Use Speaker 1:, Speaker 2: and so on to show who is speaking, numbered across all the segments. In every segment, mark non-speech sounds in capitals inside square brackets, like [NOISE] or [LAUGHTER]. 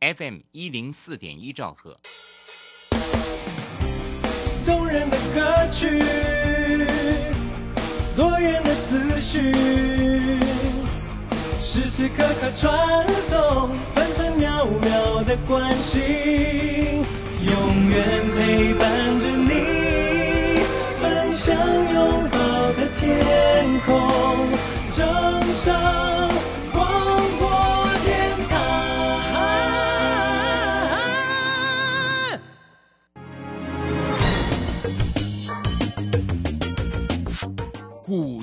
Speaker 1: FM 一零四点一兆赫。
Speaker 2: 动人的歌曲，多元的资讯，时时刻刻传送，分分秒秒的关心，永远陪伴着你，分享拥抱的天空，正上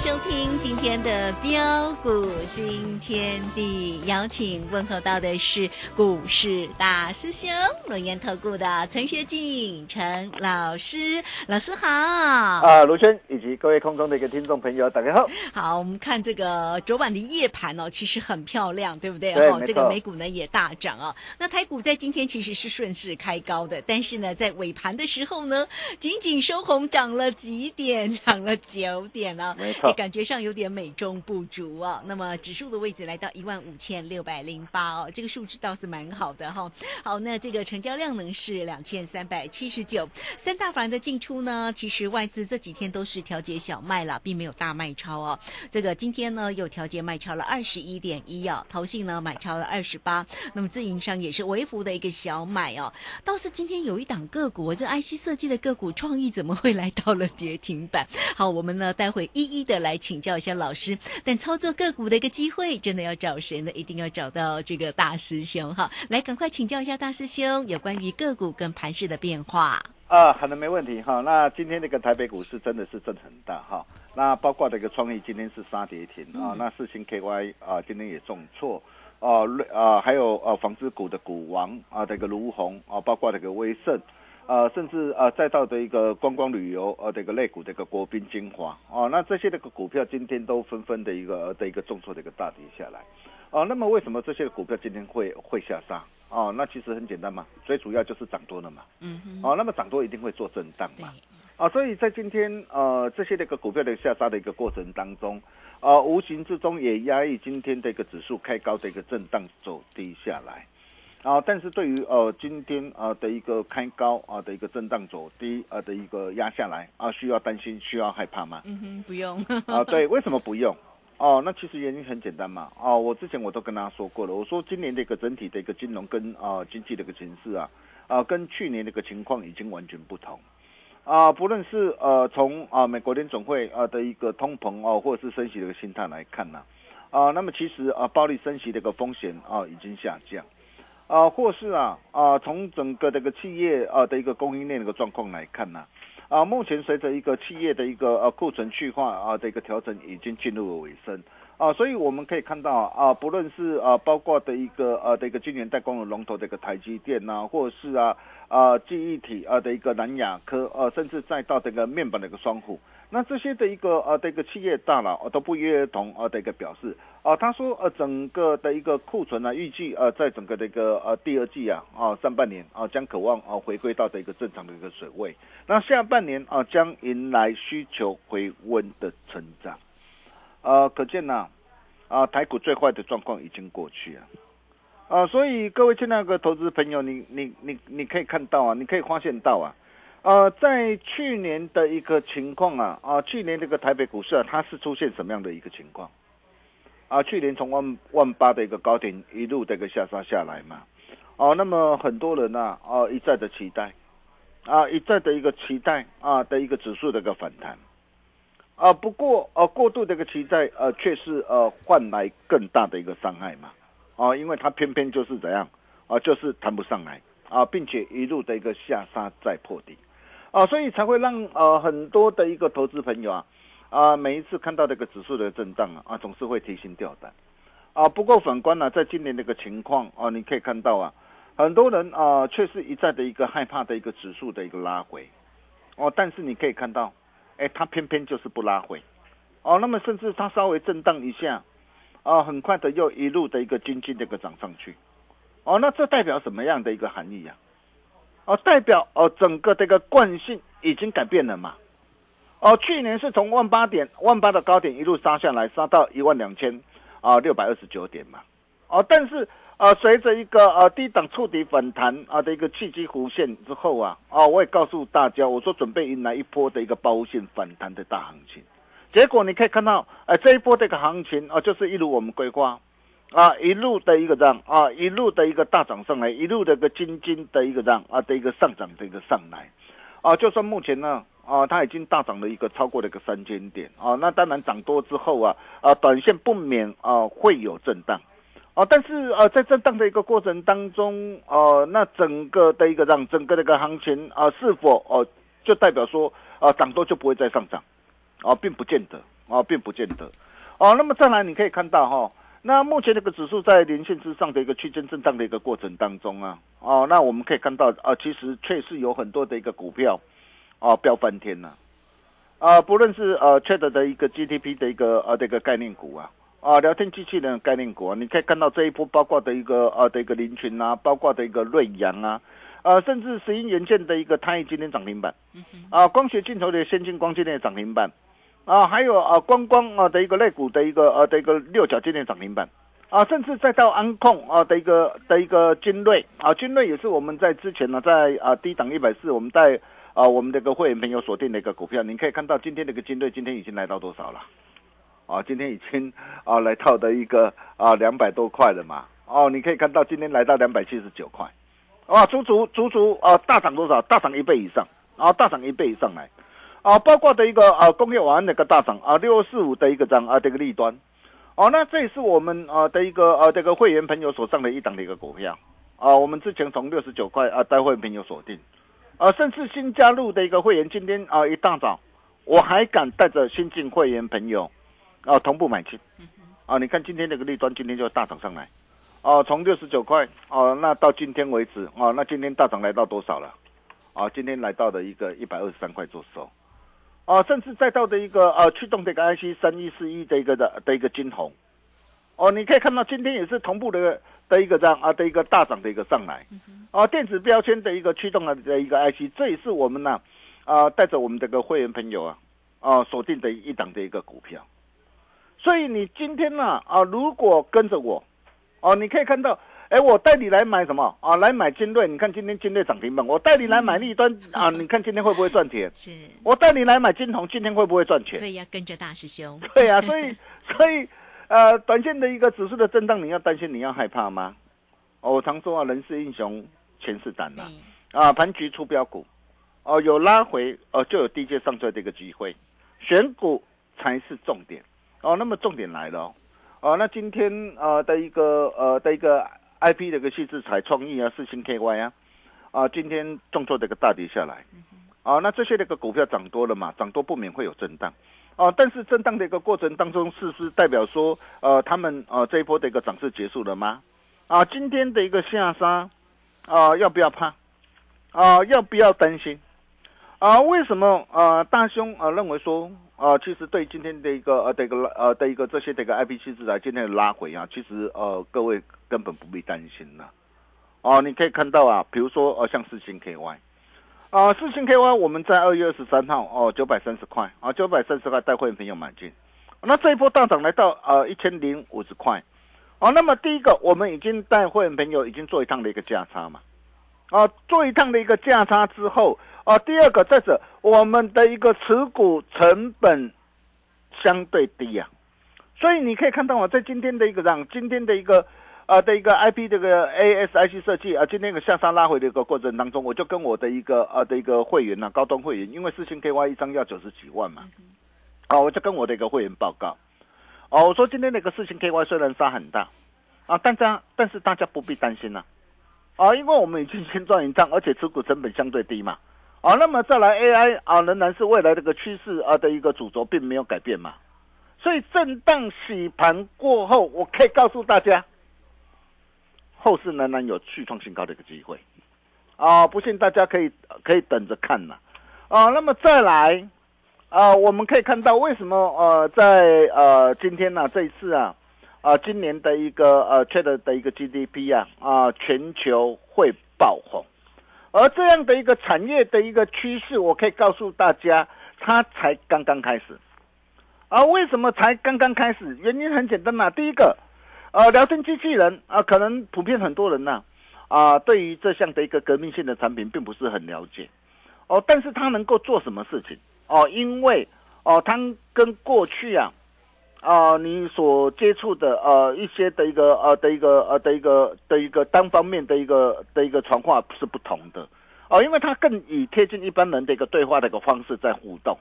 Speaker 3: 收听今天的标股新天地，邀请问候到的是股市大师兄龙岩投顾的陈学进陈老师，老师好。
Speaker 4: 啊，卢轩以及各位空中的一个听众朋友，大家好。
Speaker 3: 好，我们看这个昨晚的夜盘哦，其实很漂亮，对不对？哦，
Speaker 4: 对没错
Speaker 3: 这个美股呢也大涨哦。那台股在今天其实是顺势开高的，但是呢，在尾盘的时候呢，仅仅收红，涨了几点？涨了九点哦，
Speaker 4: 没错
Speaker 3: 感觉上有点美中不足哦。那么指数的位置来到一万五千六百零八哦，这个数字倒是蛮好的哈、好，那这个成交量呢是两千三百七十九，三大法人的进出呢，其实外资这几天都是调节小卖了，并没有大卖超哦。这个今天呢又调节卖超了二十一点一哦，投信呢买超了二十八，那么自营商也是微幅的一个小买哦。倒是今天有一档个股，这 IC 设计的个股创意怎么会来到了跌停板？好，我们呢待会一一的来请教一下老师。但操作个股的一个机会，真的要找谁呢？一定要找到这个大师兄哈。来，赶快请教一下大师兄有关于个股跟盘势的变化。
Speaker 4: 啊，好的，没问题哈。那今天这个台北股市真的是震很大哈。那包括这个创意今天是杀跌停啊，那四星 KY 啊今天也重挫。啊、瑞啊，还有呃纺织股的股王啊，这个卢红啊，包括这个威盛，呃，甚至呃再到的一个观光旅游呃这个类股的一个国宾精华哦，那这些这个股票今天都纷纷的一个呃的一个重挫的一个大跌下来。哦，那么为什么这些股票今天会会下杀？哦，那其实很简单嘛，最主要就是涨多了嘛。
Speaker 3: 嗯哼，
Speaker 4: 哦，那么涨多一定会做震荡嘛。，啊，所以在今天呃这些的一个股票的下杀的一个过程当中，呃，无形之中也压抑今天的一个指数开高的一个震荡走低下来。啊，但是对于呃今天呃的一个开高啊的一个震荡走低啊的一个压下来啊，需要担心需要害怕吗？
Speaker 3: 嗯哼，不用。
Speaker 4: 啊，[LAUGHS] 对，为什么不用？哦，那其实原因很简单嘛。哦，我之前我都跟大家说过了，我说今年的一个整体的一个金融跟啊、经济的一个形势啊，啊跟去年的一个情况已经完全不同。啊，不论是呃从啊美国联总会啊的一个通膨哦、或者是升息的一个心态来看呢、啊，那么其实啊暴力升息的一个风险啊已经下降。啊，或是啊啊，从整个这个企业啊的一个供应链的一个状况来看呢、啊，目前随着一个企业的一个呃库存去化啊的一个调整，已经进入了尾声啊，所以我们可以看到啊，不论是啊包括的一个呃的一个晶圆代工的龙头的一个台积电呐、或是啊啊记忆体啊的一个南亚科呃，甚至再到这个面板的一个双虎，那这些的一个呃的一个企业大佬、呃都不约而同呃的一个表示啊、他说呃整个的一个库存呢、预计呃在整个的一个呃第二季啊啊、上半年啊、将渴望啊、回归到的一个正常的一个水位，那下半年啊、将迎来需求回温的成长。呃，可见呐，啊，台股最坏的状况已经过去了。啊，所以各位亲爱的投资朋友，你你你你可以看到啊，你可以发现到啊，呃，在去年的一个情况啊，啊，去年这个台北股市啊，它是出现什么样的一个情况？啊，去年从万万八的一个高点一路的一个下杀下来嘛，哦，那么很多人呐，啊，一再的期待，啊，一再的一个期待啊的一个指数的一个反弹，啊，不过呃，过度的一个期待呃，却是呃换来更大的一个伤害嘛。啊，因为它偏偏就是怎样啊，就是谈不上来啊，并且一路的一个下杀再破底啊，所以才会让呃很多的一个投资朋友啊啊，每一次看到这个指数的震荡啊啊，总是会提心吊胆啊。不过反观呢，在今年这个情况啊，你可以看到啊，很多人啊，却是一再的一个害怕的一个指数的一个拉回哦，但是你可以看到，哎，它偏偏就是不拉回哦，那么甚至它稍微震荡一下。啊，很快的又一路的一个经济的一个涨上去，哦，那这代表什么样的一个含义呀？哦，代表哦整个这个惯性已经改变了嘛？哦，去年是从万八点万八的高点一路杀下来，杀到一万两千啊六百二十九点嘛。哦，但是啊，随着一个呃低档触底反弹啊的一个契机弧线之后啊，哦，我也告诉大家，我说准备迎来一波的一个包线反弹的大行情。结果你可以看到，哎，这一波这个行情啊，就是一如我们规划，啊，一路的一个这样啊，一路的一个大涨上来，一路的一个金金的一个这样啊的一个上涨的一个上来，啊，就算目前呢，啊，它已经大涨了一个超过了一个三千点，啊，那当然涨多之后啊，啊，短线不免啊会有震荡，啊，但是啊，在震荡的一个过程当中，啊，那整个的一个让整个这个行情啊，是否哦，就代表说啊，涨多就不会再上涨？啊，并不见得，啊，并不见得，哦，那么再来，你可以看到哈，那目前这个指数在连线之上的一个区间震荡的一个过程当中啊，哦，那我们可以看到啊，其实确实有很多的一个股票，啊，飙翻天了，啊，不论是呃 Chat 的一个 GTP 的一个呃这个概念股啊，啊，聊天机器人概念股啊，你可以看到这一波包括的一个呃的一个林群啊，包括的一个瑞阳啊。呃，甚至石英元件的一个它今天涨停板，啊，光学镜头的先进光今天涨停板。啊，还有啊，观光啊的一个类股的一个呃的一个六角今天涨停板，啊，甚至再到安控啊的一个的一个精锐啊，精锐也是我们在之前呢，在啊低档一百四，我们在啊我们这个会员朋友锁定的一个股票，您可以看到今天的一个精锐今天已经来到多少了？啊，今天已经啊来到的一个啊两百多块了嘛？哦，你可以看到今天来到两百七十九块，啊，足足足足啊大涨多少？大涨一倍以上，啊，大涨一倍以上来。啊，包括的一个啊工业网的一个大涨啊，六四五的一个涨啊，这个利端，哦，那这也是我们啊的一个啊这个会员朋友手上的一档的一个股票。啊，我们之前从六十九块啊带会员朋友锁定，啊，甚至新加入的一个会员今天啊一大早，我还敢带着新进会员朋友啊同步买进，啊，你看今天这个利端今天就大涨上来，哦，从六十九块哦，那到今天为止哦，那今天大涨来到多少了？啊，今天来到的一个一百二十三块做收。哦，甚至再到的一个呃驱动的一个 IC 三一四一的一个的的一个金红，哦，你可以看到今天也是同步的的一个这样啊的一个大涨的一个上来，啊，电子标签的一个驱动的的一个 IC，这也是我们呢啊带着我们这个会员朋友啊啊锁定的一档的一个股票，所以你今天呢啊如果跟着我，哦，你可以看到。哎，我带你来买什么啊？来买金瑞，你看今天金瑞涨停板。我带你来买立端啊，[LAUGHS] 你看今天会不会赚钱？
Speaker 3: 是。
Speaker 4: 我带你来买金红，今天会不会赚钱？
Speaker 3: 所以要跟着大师兄。[LAUGHS]
Speaker 4: 对呀，所以所以呃，短线的一个指数的震荡，你要担心，你要害怕吗？哦，我常说啊，人是英雄，钱是胆呐。啊，盘局出标股，哦，有拉回哦，就有低阶上车的一个机会，选股才是重点。哦，那么重点来了哦，哦，那今天呃的一个呃的一个。I P 的一个细制材创意啊，四星 K Y 啊，啊，今天重挫的一个大跌下来，啊，那这些那个股票涨多了嘛，涨多不免会有震荡，啊，但是震荡的一个过程当中，是不是代表说，呃，他们呃这一波的一个涨势结束了吗？啊，今天的一个下杀，啊，要不要怕？啊，要不要担心？啊，为什么啊大兄啊认为说？啊，其实对今天的一个呃的一个呃的一个这些的一个 I P 七制啊今天的拉回啊，其实呃各位根本不必担心了。哦，你可以看到啊，比如说呃像四星 K Y，啊四星 K Y 我们在二月二十三号哦九百三十块。啊九百三十块带会员朋友买进，那这一波大涨来到呃一千零五十块，哦，那么第一个我们已经带会员朋友已经做一趟的一个价差嘛，啊，做一趟的一个价差之后，啊，第二个再者我们的一个持股成本相对低呀、所以你可以看到啊，在今天的一个让今天的一个呃的一个 IP 这个 ASIC 设计啊，今天一个向上拉回的一个过程当中，我就跟我的一个呃的一个会员呐、高端会员，因为四千 KY 一张要九十几万嘛，啊，我就跟我的一个会员报告，哦，我说今天那个四千 KY 虽然杀很大啊，但这样但是大家不必担心呐、啊，因为我们已经先赚一张，而且持股成本相对低嘛。啊，那么再来 AI 啊，仍然是未来这个趋势啊的一个主轴，并没有改变嘛。所以震荡洗盘过后，我可以告诉大家，后市仍然有续创新高的一个机会啊！不信大家可以可以等着看呐啊！那么再来啊，我们可以看到为什么呃在呃今天呢、这一次啊啊今年的一个呃 Chat 的一个 GDP 啊啊全球会爆红，而这样的一个产业的一个趋势，我可以告诉大家，它才刚刚开始。啊，为什么才刚刚开始？原因很简单嘛。第一个，呃，聊天机器人啊，可能普遍很多人呢、啊，对于这项的一个革命性的产品并不是很了解，哦，但是它能够做什么事情？哦，因为哦，它跟过去啊，啊，你所接触的呃一些的一个呃的一个呃的一个的一个单方面的一个的一个传话是不同的，哦，因为它更以贴近一般人的一个对话的一个方式在互动，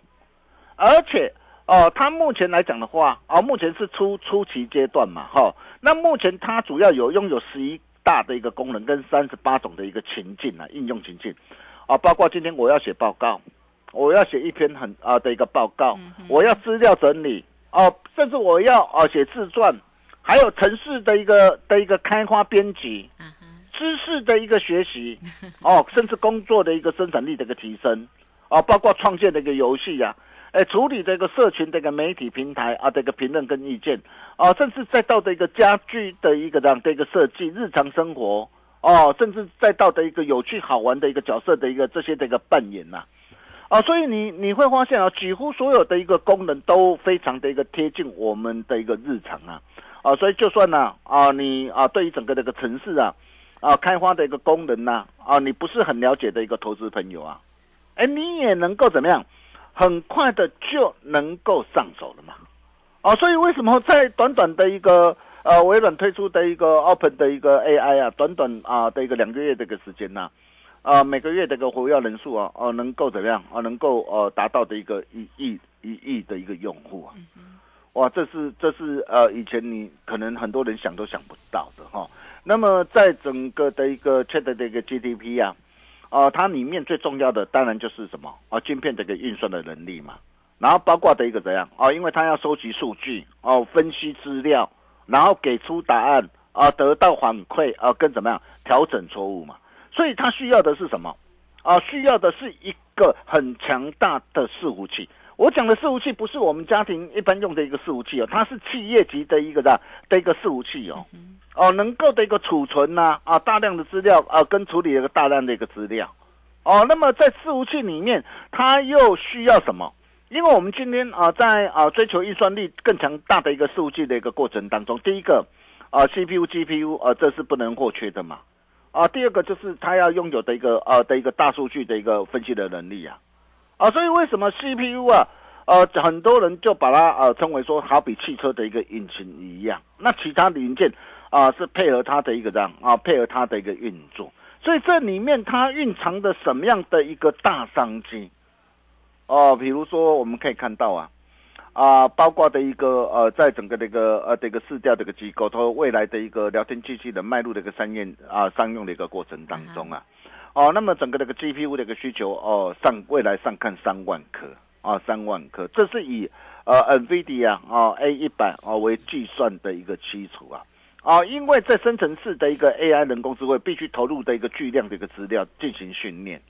Speaker 4: 而且。哦，它目前来讲的话，啊、目前是初初期阶段嘛，哈、那目前它主要有拥有十一大的一个功能跟三十八种的一个情境啊，应用情境，啊，包括今天我要写报告，我要写一篇很啊、的一个报告，我要资料整理，哦、甚至我要啊写自传，还有城市的一个的一个开发编辑，知识的一个学习，[LAUGHS] 哦，甚至工作的一个生产力的一个提升，啊，包括创建的一个游戏呀、哎，处理这个社群的一个媒体平台啊这个评论跟意见，啊，甚至再到的一个家居的一个这样的一个设计，日常生活，哦，甚至再到的一个有趣好玩的一个角色的一个这些的一个扮演呐、啊，所以你你会发现啊，几乎所有的一个功能都非常的一个贴近我们的一个日常啊，啊，所以就算呢啊你啊对于整个这个城市啊啊开发的一个功能呐啊你不是很了解的一个投资朋友啊，哎你也能够怎么样，很快的就能够上手了嘛，啊，所以为什么在短短的一个呃微软推出的一个 Open 的一个 AI 啊，短短啊的一个两个月的一个时间呢、啊，每个月的一个活跃人数啊，哦、能够怎么样？啊？能够呃达到的一个一亿一亿的一个用户啊，哇，这是这是呃以前你可能很多人想都想不到的哈、那么在整个的一个 Chat 的一个 GDP 啊，啊、它里面最重要的当然就是什么啊，晶片的一个运算的能力嘛，然后包括的一个怎样啊，因为它要收集数据哦、分析资料，然后给出答案啊，得到反馈啊，跟怎么样调整错误嘛。所以它需要的是什么？啊，需要的是一个很强大的伺服器。我讲的伺服器不是我们家庭一般用的一个伺服器哦，它是企业级的一个的的一个伺服器哦，哦，能够的一个储存呐啊大量的资料啊，跟处理一个大量的一个资料哦。那么在伺服器里面，它又需要什么？因为我们今天啊，在啊追求运算力更强大的一个伺服器的一个过程当中，第一个啊 CPU、GPU 啊这是不能或缺的嘛。啊，第二个就是它要拥有的一个呃的一个大数据的一个分析的能力啊，啊，所以为什么 CPU 啊，呃，很多人就把它呃称为说好比汽车的一个引擎一样，那其他零件啊是配合它的一个这样啊配合它的一个运作，所以这里面它蕴藏的什么样的一个大商机？哦、比如说我们可以看到啊。啊，包括的一个呃，在整个这个呃这个市调这个机构，它未来的一个聊天机器人迈入的一个商业啊商用的一个过程当中啊，哦，那么整个这个 GPU 的一个需求哦上未来上看三万颗啊三万颗，这是以呃 NVIDIA 啊 A 一百啊为计算的一个基础啊。啊，因为在生成式的一个 AI 人工智慧必须投入的一个巨量的一个资料进行训练，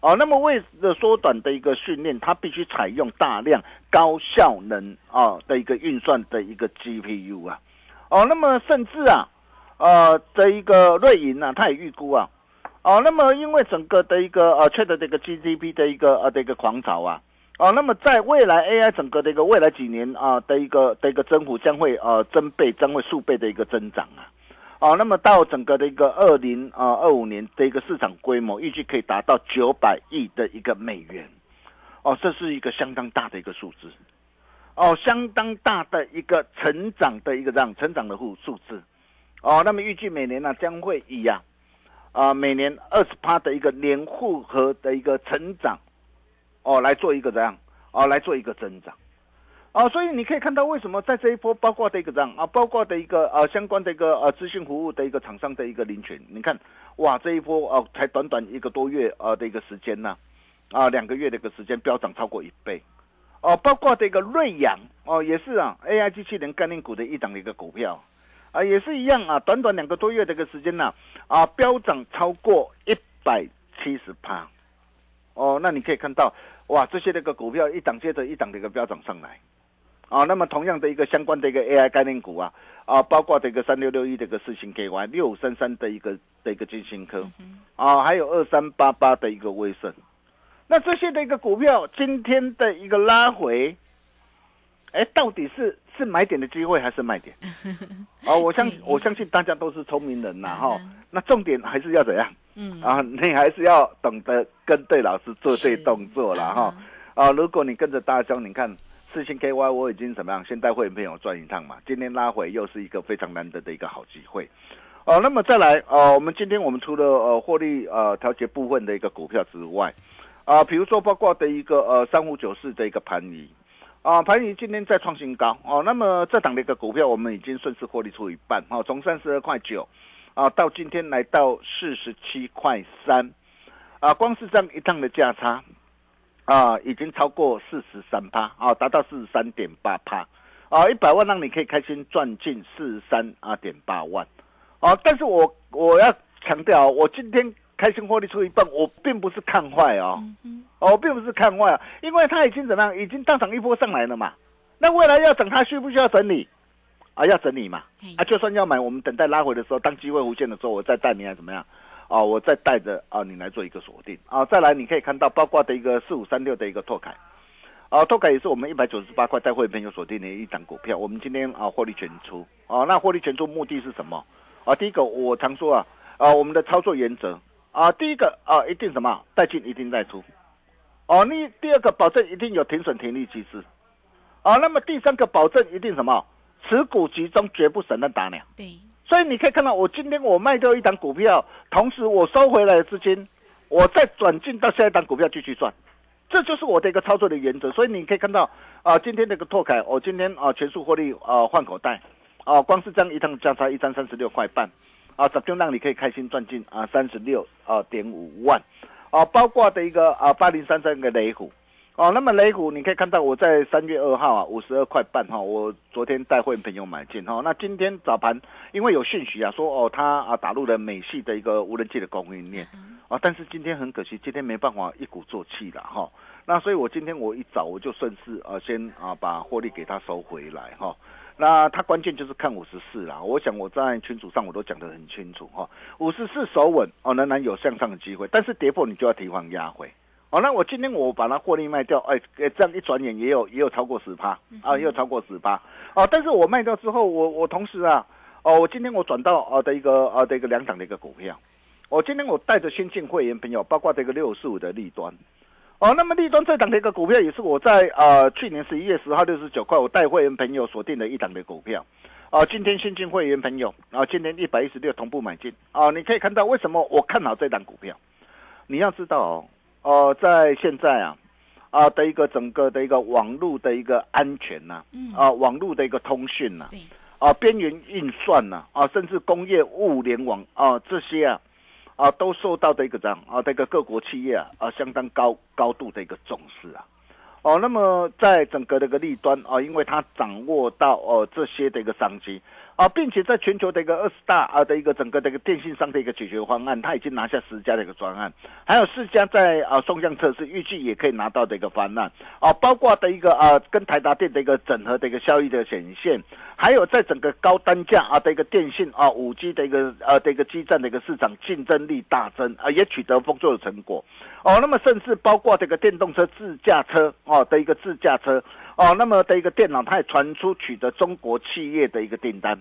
Speaker 4: 哦，那么为了缩短的一个训练，它必须采用大量高效能啊的一个运算的一个 GPU 啊，哦，那么甚至啊，呃，这一个瑞银呢、啊，它也预估啊，哦，那么因为整个的一个呃 Chat 的这个 GDP 的一个呃的一个狂潮啊，哦，那么在未来 AI 整个的一个未来几年啊的一个的一个增幅将会呃增倍，将会数倍的一个增长啊。哦，那么到整个的一个二零啊二五年的一个市场规模，预计可以达到九百亿的一个美元。哦，这是一个相当大的一个数字。哦，相当大的一个成长的一个这样成长的数数字。哦，那么预计每年呢将会以呀啊每年二十趴的一个年复合的一个成长。哦，来做一个这样，哦，来做一个增长，哦，所以你可以看到为什么在这一波，包括的一个这样？啊，包括的一个呃相关的一个呃资讯服务的一个厂商的一个领群，你看，哇，这一波哦，才短短一个多月呃的一个时间呢，啊，两个月的一个时间飙涨超过一倍，哦，包括这个瑞阳哦，也是啊，AI 机器人概念股的一档的一个股票，啊，也是一样啊，短短两个多月的一个时间呢，啊，飙涨超过一百七十趴。哦，那你可以看到，哇，这些那个股票一档接着一档的一个飙涨上来，啊，那么同样的一个相关的一个 AI 概念股啊，啊，包括这个三六六一的一个四星 K Y 六五三三的一个的一个金星科，啊，还有二三八八的一个威盛，那这些的一个股票今天的一个拉回，哎，到底是是买点的机会还是卖点？[LAUGHS] 哦，我相我相信大家都是聪明人呐，哈，那重点还是要怎样？嗯啊，你还是要懂得跟对老师做对动作了哈。啊，如果你跟着大江，你看四星 KY 我已经怎么样？先带会员朋友转一趟嘛。今天拉回又是一个非常难得的一个好机会。哦，那么再来呃，我们今天我们除了呃获利呃调节部分的一个股票之外，啊，比如说包括的一个呃三五九四的一个盘仪，啊，盘仪今天再创新高哦。那么这档的一个股票我们已经顺势获利出一半哦，从三十二块九。啊，到今天来到四十七块三，啊，光是这样一趟的价差，啊，已经超过四十三趴，啊，达到四十三点八趴，啊，一百万让你可以开心赚进四十三啊点八万，啊，但是我我要强调，我今天开心获利出一半，我并不是看坏哦，哦，并不是看坏啊，因为它已经怎么样，已经大涨一波上来了嘛，那未来要等它需不需要整理？啊，要整理嘛？啊，就算要买，我们等待拉回的时候，当机会无限的时候，我再带你来怎么样？啊，我再带着啊，你来做一个锁定啊。再来，你可以看到包括的一个四五三六的一个拓凯，啊，拓凯也是我们一百九十八块带会朋友锁定的一档股票。我们今天啊获利全出啊，那获利全出目的是什么？啊，第一个我常说啊，啊，我们的操作原则啊，第一个啊，一定什么？带进一定带出，哦，你第二个保证一定有停损停利机制，啊，那么第三个保证一定什么？持股集中，绝不省人打鸟。
Speaker 3: 对，
Speaker 4: 所以你可以看到，我今天我卖掉一档股票，同时我收回来的资金，我再转进到下一档股票继续赚，这就是我的一个操作的原则。所以你可以看到，啊，今天这个拓凯，我今天啊全数获利啊换口袋，啊，光是这样一趟价差一张三十六块半，啊，这就让你可以开心赚进啊三十六啊点五万，啊，包括的一个啊八零三三个雷虎。哦，那么雷股你可以看到我在三月二号啊五十二块半哈，我昨天带会员朋友买进哈，那今天早盘因为有讯息啊说哦他啊打入了美系的一个无人机的供应链啊，但是今天很可惜，今天没办法一鼓作气了哈，那所以我今天我一早我就顺势啊先啊把获利给他收回来哈，那它关键就是看五十四啦，我想我在群组上我都讲得很清楚哈，五十四守稳哦仍然有向上的机会，但是跌破你就要提防压回。哦，那我今天我把它获利卖掉，哎，这样一转眼也有也有超过十趴啊，也有超过十趴哦。但是我卖掉之后，我我同时啊，哦，我今天我转到呃的一个呃的一个两档的一个股票，我今天我带着先进会员朋友，包括这个六四五的利端，哦，那么利端这档的一个股票也是我在呃去年十一月十号六十九块，我带会员朋友锁定的一档的股票，啊，今天新进会员朋友，然后今天一百一十六同步买进，啊，你可以看到为什么我看好这档股票，你要知道哦。哦，在现在啊，啊的一个整个的一个网络的一个安全呐，啊网络的一个通讯呐，啊边缘运算呐，啊甚至工业物联网啊这些啊，啊都受到的一个这样啊这个各国企业啊啊相当高高度的一个重视啊，哦那么在整个的一个利端啊，因为他掌握到哦这些的一个商机，啊，并且在全球的一个二十大啊的一个整个的一个电信商的一个解决方案，它已经拿下十家的一个专案，还有四家在啊双向测试，预计也可以拿到的一个方案啊，包括的一个啊跟台达电的一个整合的一个效益的显现，还有在整个高单价啊的一个电信啊五 G 的一个呃的一个基站的一个市场竞争力大增啊，也取得丰硕的成果哦。那么甚至包括这个电动车自驾车哦的一个自驾车。哦，那么的一个电脑，它也传出取得中国企业的一个订单，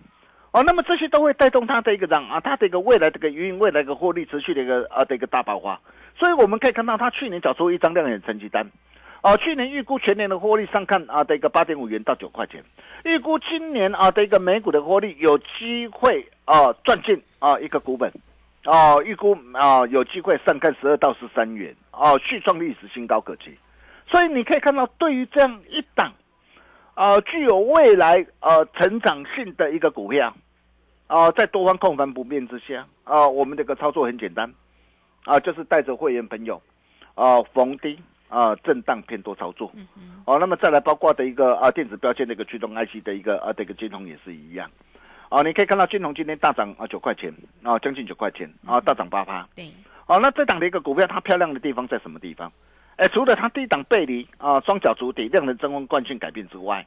Speaker 4: 哦，那么这些都会带动它的一个涨啊，它的一个未来这个营运未来的获利持续的一个啊的一个大爆发，所以我们可以看到它去年缴出一张亮眼成绩单，哦，去年预估全年的获利上看啊的一个八点五元到九块钱，预估今年啊的一个美股的获利有机会啊赚进啊一个股本，哦，预估啊有机会上看十二到十三元，哦，续创历史新高可期。所以你可以看到，对于这样一档，呃，具有未来呃成长性的一个股票，啊，在多方控盘不变之下，啊，我们这个操作很简单，啊，就是带着会员朋友，啊，逢低啊震荡偏多操作，哦，那么再来包括的一个啊电子标签的一个驱动 IC 的一个啊这个金融也是一样，哦，你可以看到金融今天大涨啊九块钱，啊将近九块钱，啊大涨八趴，
Speaker 3: 对，
Speaker 4: 哦，那这档的一个股票它漂亮的地方在什么地方？哎，除了它低档背离啊，双脚足底，量能增温惯性改变之外，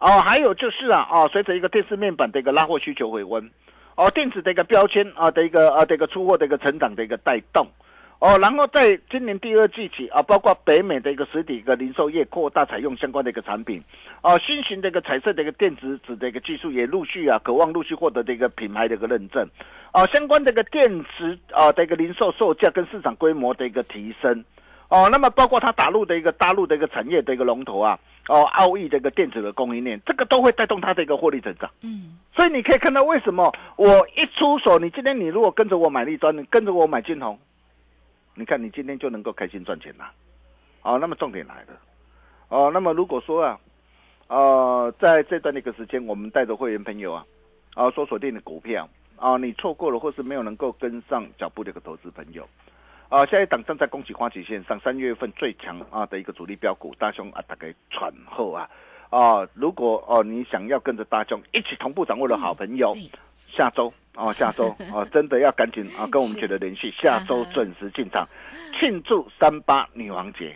Speaker 4: 哦，还有就是啊，哦，随着一个电视面板的一个拉货需求回温，哦，电子的一个标签啊的一个啊的一个出货的一个成长的一个带动，哦，然后在今年第二季起啊，包括北美的一个实体一个零售业扩大采用相关的一个产品，哦，新型的一个彩色的一个电子纸的一个技术也陆续啊，渴望陆续获得的一个品牌的一个认证，哦，相关的一个电池啊的一个零售售价跟市场规模的一个提升。哦，那么包括它打入的一个大陆的一个产业的一个龙头啊，哦，奥义的一个电子的供应链，这个都会带动它的一个获利增长。嗯，所以你可以看到为什么我一出手，你今天你如果跟着我买立端，你跟着我买金红，你看你今天就能够开心赚钱了。哦，那么重点来了，哦，那么如果说啊，呃，在这段的一个时间，我们带着会员朋友啊，啊，所锁定的股票啊，你错过了或是没有能够跟上脚步的一个投资朋友。啊，下一档正在恭喜花旗线上三月份最强啊的一个主力标股，大兄啊，大概喘后啊，啊，如果哦你想要跟着大兄一起同步掌握的好朋友，下周哦下周哦 [LAUGHS] 真的要赶紧啊跟我们取得联系，下周准时进场庆祝三八女王节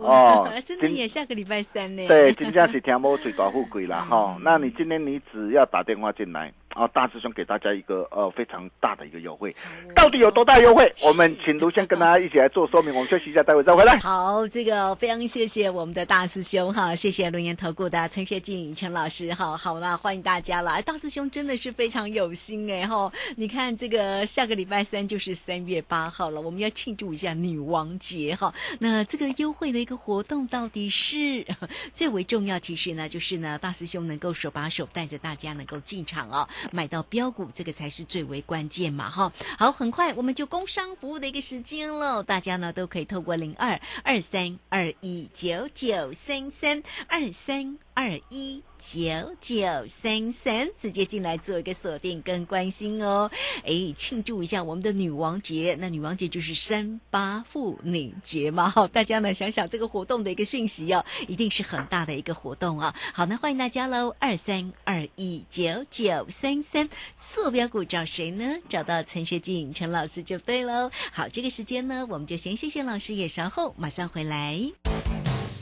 Speaker 3: 哦，[LAUGHS] 真的也下个礼拜三呢，
Speaker 4: 对，今天是天猫最大富贵了哈，[LAUGHS] 那你今天你只要打电话进来。啊，大师兄给大家一个呃非常大的一个优惠，到底有多大优惠？我们请卢先跟大家一起来做说明。我们休息一下，待会再回来。
Speaker 3: 好，这个非常谢谢我们的大师兄哈，谢谢龙岩投顾的陈学静陈老师哈。好了，欢迎大家了。大师兄真的是非常有心哎哈。你看这个下个礼拜三就是三月八号了，我们要庆祝一下女王节哈。那这个优惠的一个活动到底是 [LAUGHS] 最为重要，其实呢就是呢大师兄能够手把手带着大家能够进场哦。买到标股，这个才是最为关键嘛，哈。好，很快我们就工商服务的一个时间喽，大家呢都可以透过零二二三二一九九三三二三。二一九九三三，直接进来做一个锁定跟关心哦，哎，庆祝一下我们的女王节。那女王节就是三八妇女节嘛，好，大家呢想想这个活动的一个讯息哦，一定是很大的一个活动啊。好，那欢迎大家喽，二三二一九九三三，坐标股找谁呢？找到陈学静陈老师就对喽。好，这个时间呢，我们就先谢谢老师，也稍后马上回来。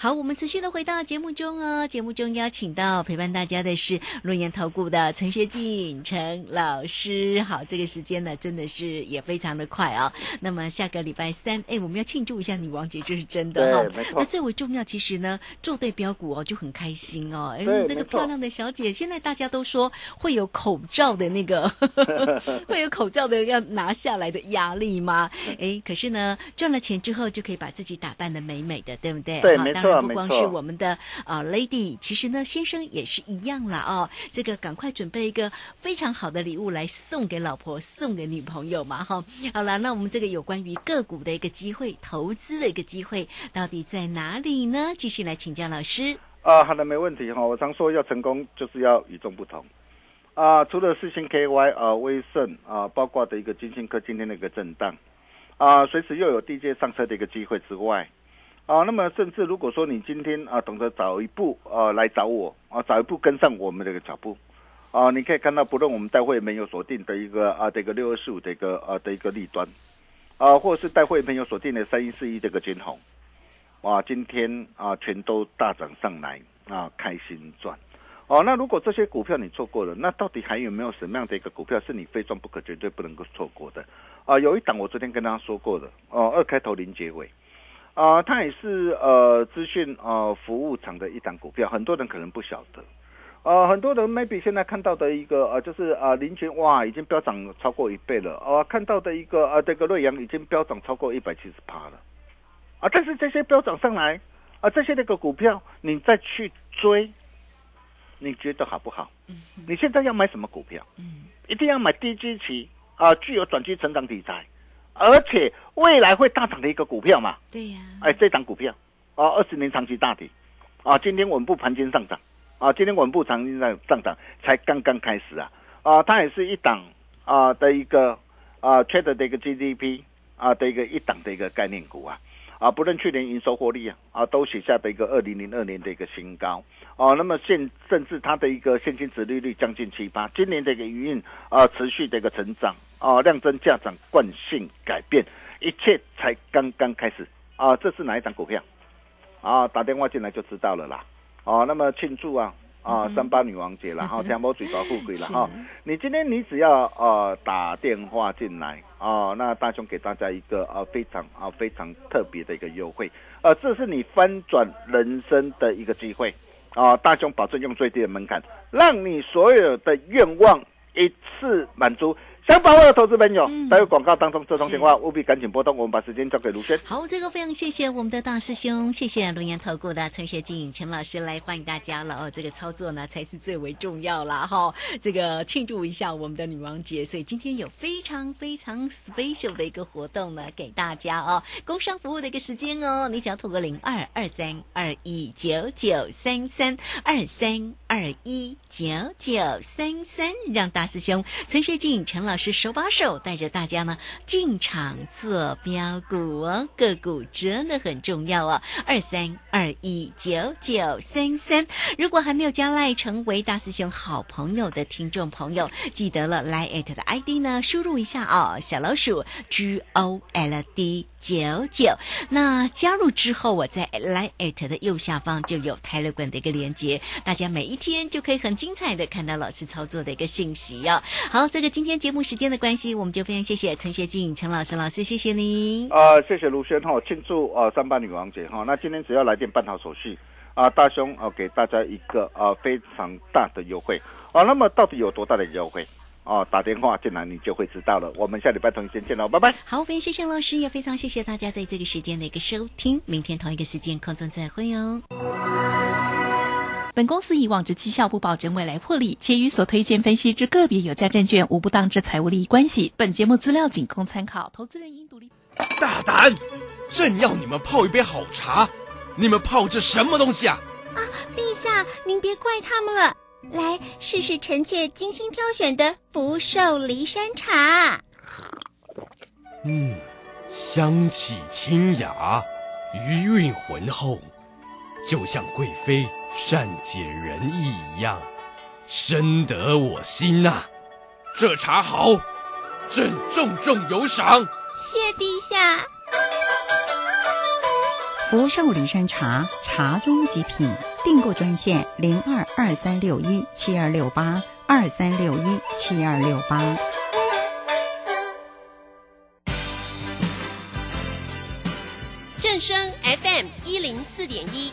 Speaker 3: 好，我们持续的回到节目中哦。节目中邀请到陪伴大家的是论研投顾的陈学进陈老师。好，这个时间呢真的是也非常的快啊、那么下个礼拜三，哎，我们要庆祝一下女王节，这是真的哈、
Speaker 4: 对没错
Speaker 3: 那最为重要，其实呢，做对标股哦就很开心哦。哎那个漂亮的小姐，现在大家都说会有口罩的那个，[LAUGHS] 会有口罩的要拿下来的压力吗？哎，可是呢，赚了钱之后就可以把自己打扮的美美的，对不对？哈
Speaker 4: 对没错
Speaker 3: 当然不光是我们的啊、lady，其实呢，先生也是一样啦哦。这个赶快准备一个非常好的礼物来送给老婆，送给女朋友嘛哈。好了，那我们这个有关于个股的一个机会，投资的一个机会，到底在哪里呢？继续来请教老师。
Speaker 4: 啊，好的，没问题哈。我常说要成功就是要与众不同。啊，除了四星 KY 啊、威盛啊，包括的一个金星科今天的一个震荡啊，随时又有地界上车的一个机会之外，啊，那么甚至如果说你今天啊懂得早一步啊来找我啊，早一步跟上我们这个脚步啊，你可以看到，不论我们待会没有锁定的一个啊这个六二四五的一个啊的一个利端啊，或者是待会没有锁定的三一四一这个金红。哇，今天啊全都大涨上来啊，开心赚。哦，那如果这些股票你错过了，那到底还有没有什么样的一个股票是你非赚不可、绝对不能够错过的？啊，有一档我昨天跟大家说过的，哦，二开头零结尾，啊，它也是呃资讯呃服务厂的一档股票，很多人可能不晓得。呃，很多人 maybe 现在看到的一个呃，就是呃，林群哇，已经飙涨超过一倍了。呃，看到的一个呃，这个瑞阳已经飙涨超过一百七十趴了。啊，但是这些飙涨上来啊，这些那个股票你再去追，你觉得好不好？你现在要买什么股票？
Speaker 3: 嗯，
Speaker 4: 一定要买低基期啊，具有转机成长题材，而且未来会大涨的一个股票嘛。
Speaker 3: 对呀、
Speaker 4: 哎，这档股票。啊，二十年长期大底啊，今天稳步盘间上涨。啊，今天稳步长期上上涨才刚刚开始啊。啊，它也是一档啊的一个啊 trade 的一个 GDP 啊的一个一档的一个概念股啊。啊，不论去年营收获利啊啊都写下的一个二零零二年的一个新高。哦、那么现甚至它的一个现金值利率将近七八，今年的一个营运啊持续的一个成长啊，量增价涨惯性改变，一切才刚刚开始啊，这是哪一档股票？啊，打电话进来就知道了啦。哦，那么庆祝啊啊，三八女王节了哈，天波嘴巴富贵了哈。你今天你只要呃打电话进来哦，那大雄给大家一个呃非常啊非常特别的一个优惠，呃，这是你翻转人生的一个机会啊！大雄保证用最低的门槛，让你所有的愿望一次满足。想把握的投资朋友，
Speaker 3: 嗯
Speaker 4: 待会广告当中这通电话务必赶紧拨通，我们把时间交给卢轩。
Speaker 3: 好，这个非常谢谢我们的大师兄，谢谢龙岩投顾的陈学静陈老师来欢迎大家了哦。这个操作呢才是最为重要了哈、这个庆祝一下我们的女王节，所以今天有非常非常 special 的一个活动呢给大家哦，工商服务的一个时间哦，你只要透过零二二三二一九九三三二三二一九九三三，让大师兄陈学静陈老师手把手带着大家呢进场做标股哦，个股真的很重要哦。二三二一九九三三，如果还没有加赖成为大师兄好朋友的听众朋友，记得了来 at 的 ID 呢，输入一下哦，小老鼠 G O L D 九九。那加入之后，我在来 at 的右下方就有 tele 港的一个连接，大家每一天就可以很精彩的看到老师操作的一个讯息哦。好，这个今天节目时间的关系，我们就非常谢谢陈学静陈老师老师，谢谢您。
Speaker 4: 啊，谢谢卢轩哈，庆祝呃三八女王节哈。那今天只要来电办好手续啊，大兄啊给大家一个呃非常大的优惠啊。那么到底有多大的优惠？哦、打电话进来你就会知道了。我们下礼拜同一时间见喽，拜拜。
Speaker 3: 好，非常谢谢老师，也非常谢谢大家在这个时间的一个收听。明天同一个时间空中再会哦。
Speaker 5: 本公司以往之绩效不保证未来获利，且与所推荐分析之个别有价证券无不当之财务利益关系。本节目资料仅供参考，投资人应独立。
Speaker 6: 大胆！朕要你们泡一杯好茶，你们泡这什么东西啊？
Speaker 7: 啊陛下，您别怪他们了。来试试臣妾精心挑选的福寿梨山茶。
Speaker 6: 嗯，香气清雅，余韵浑厚，就像贵妃善解人意一样，深得我心呐、这茶好，朕重重有赏。
Speaker 7: 谢陛下。
Speaker 8: 福寿礼山茶，茶中极品。订购专线零二二三六一七二六八二三六一七二六八。
Speaker 9: 正声 FM 一零四点一，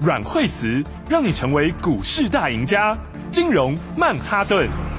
Speaker 10: 阮惠慈让你成为股市大赢家。金融曼哈顿。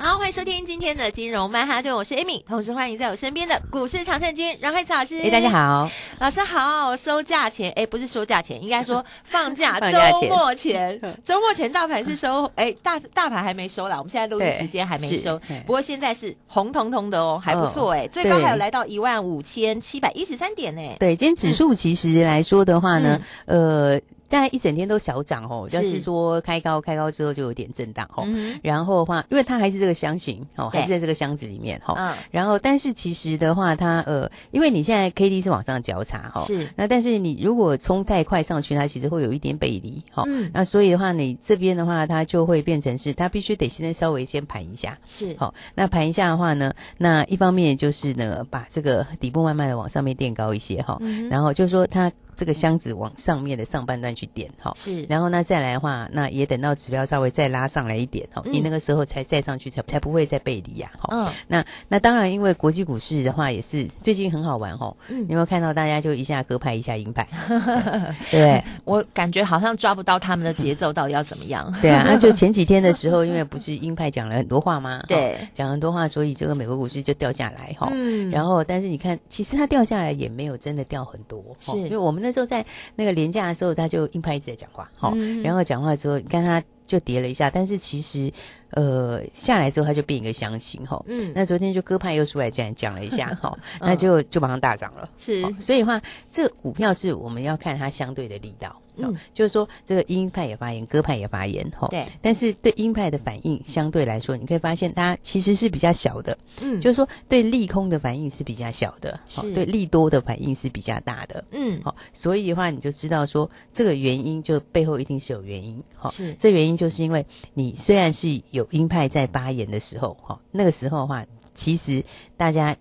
Speaker 11: 好，欢迎收听今天的金融曼哈顿，我是 Amy，同时欢迎在我身边的股市常胜军阮慧慈老师。
Speaker 12: 哎，大家好，
Speaker 11: 老师好。收假前，哎，不是收假前，应该说 [LAUGHS] 放假周末前，周末前大盘是收，哎，大大盘还没收啦，我们现在录音时间还没收，不过现在是红彤彤的哦，还不错哎，最高还有来到一万五千七百一十三点呢。
Speaker 12: 对，今天指数其实来说的话呢，呃。大概一整天都小涨哦，就是说开高开高之后就有点震荡哦，然后的话，因为它还是这个箱型哦，还是在这个箱子里面哈，然后但是其实的话，它呃，因为你现在 K D 是往上交叉哈，
Speaker 11: 是。
Speaker 12: 那但是你如果冲太快上去，它其实会有一点背离哈，那所以的话，你这边的话，它就会变成是它必须得现在稍微先盘一下，
Speaker 11: 是。
Speaker 12: 好，那盘一下的话呢，那一方面就是呢，把这个底部慢慢的往上面垫高一些哈，然后就是说它。这个箱子往上面的上半段去点哈，
Speaker 11: 是，
Speaker 12: 然后呢再来的话，那也等到指标稍微再拉上来一点哈，你那个时候才再上去，才才不会再背离呀哈。嗯，那那当然，因为国际股市的话也是最近很好玩哈，你有没有看到大家就一下鸽派一下鹰派？[LAUGHS] 对，[LAUGHS]
Speaker 11: 我感觉好像抓不到他们的节奏到底要怎么样。
Speaker 12: 对啊，[LAUGHS] 那就前几天的时候，因为不是鹰派讲了很多话吗？
Speaker 11: 对，
Speaker 12: 讲很多话，所以这个美国股市就掉下来哈。嗯，然后但是你看，其实它掉下来也没有真的掉很多，
Speaker 11: 是
Speaker 12: 因为我们那时候在那个廉价的时候，他就硬派一直在讲话，好，然后讲话之后，你看他就跌了一下，但是其实呃下来之后，他就变一个箱型，哈，嗯，那昨天就鸽派又出来这样讲了一下，[LAUGHS] 哈，那就就马上大涨了，
Speaker 11: 是，
Speaker 12: 所以话这个股票是我们要看它相对的力道。嗯，就是说这个鹰派也发言，鸽派也发言，哈。
Speaker 11: 对。
Speaker 12: 但是对鹰派的反应相对来说，你可以发现它其实是比较小的。嗯。就是说对利空的反应是比较小的，
Speaker 11: 是。
Speaker 12: 对利多的反应是比较大的。嗯。好，所以的话你就知道说这个原因就背后一定是有原因。
Speaker 11: 好，是。
Speaker 12: 这原因就是因为你虽然是有鹰派在发言的时候，哈，那个时候的话，其实大家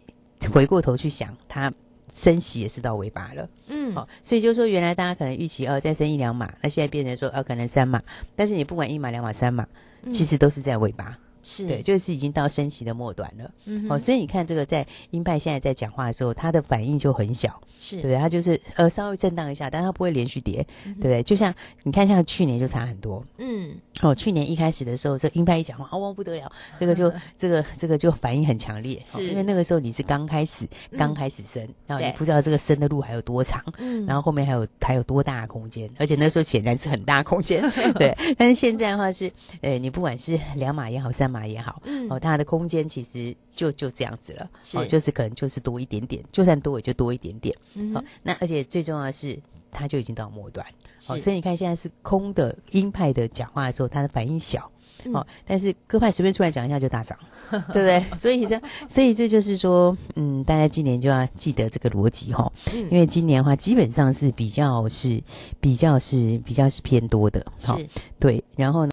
Speaker 12: 回过头去想它。升息也是到尾巴了，嗯，好，所以就是说，原来大家可能预期哦再升一两码，那现在变成说哦可能三码，但是你不管一码两码三码，其实都是在尾巴。
Speaker 11: 是
Speaker 12: 对，就是已经到升息的末端了。嗯，哦，所以你看这个在鹰派现在在讲话的时候，他的反应就很小，
Speaker 11: 是
Speaker 12: 对不对？他就是呃稍微震荡一下，但他不会连续跌，对不对？就像你看，像去年就差很多。嗯，哦，去年一开始的时候，这鹰派一讲话，哦不得了，这个就 [LAUGHS] 这个这个就反应很强烈，
Speaker 11: 是
Speaker 12: 因为那个时候你是刚开始刚开始升，然后你不知道这个升的路还有多长，嗯，然后后面还有还有多大空间，而且那时候显然是很大空间，[LAUGHS] 对。但是现在的话是，呃，你不管是两码也好，三码也好，嗯。它的空间其实就就这样子了，哦，就是可能就是多一点点，就算多也就多一点点。嗯好，那而且最重要的是，它就已经到末端，好，所以你看现在是空的鹰派的讲话的时候，它的反应小，哦，但是鸽派随便出来讲一下就大涨，[LAUGHS] 对不对？所以这，所以这就是说，嗯，大家今年就要记得这个逻辑哈，因为今年的话基本上是比较是比较是比较是偏多的，
Speaker 11: 是，
Speaker 12: 对，然后呢。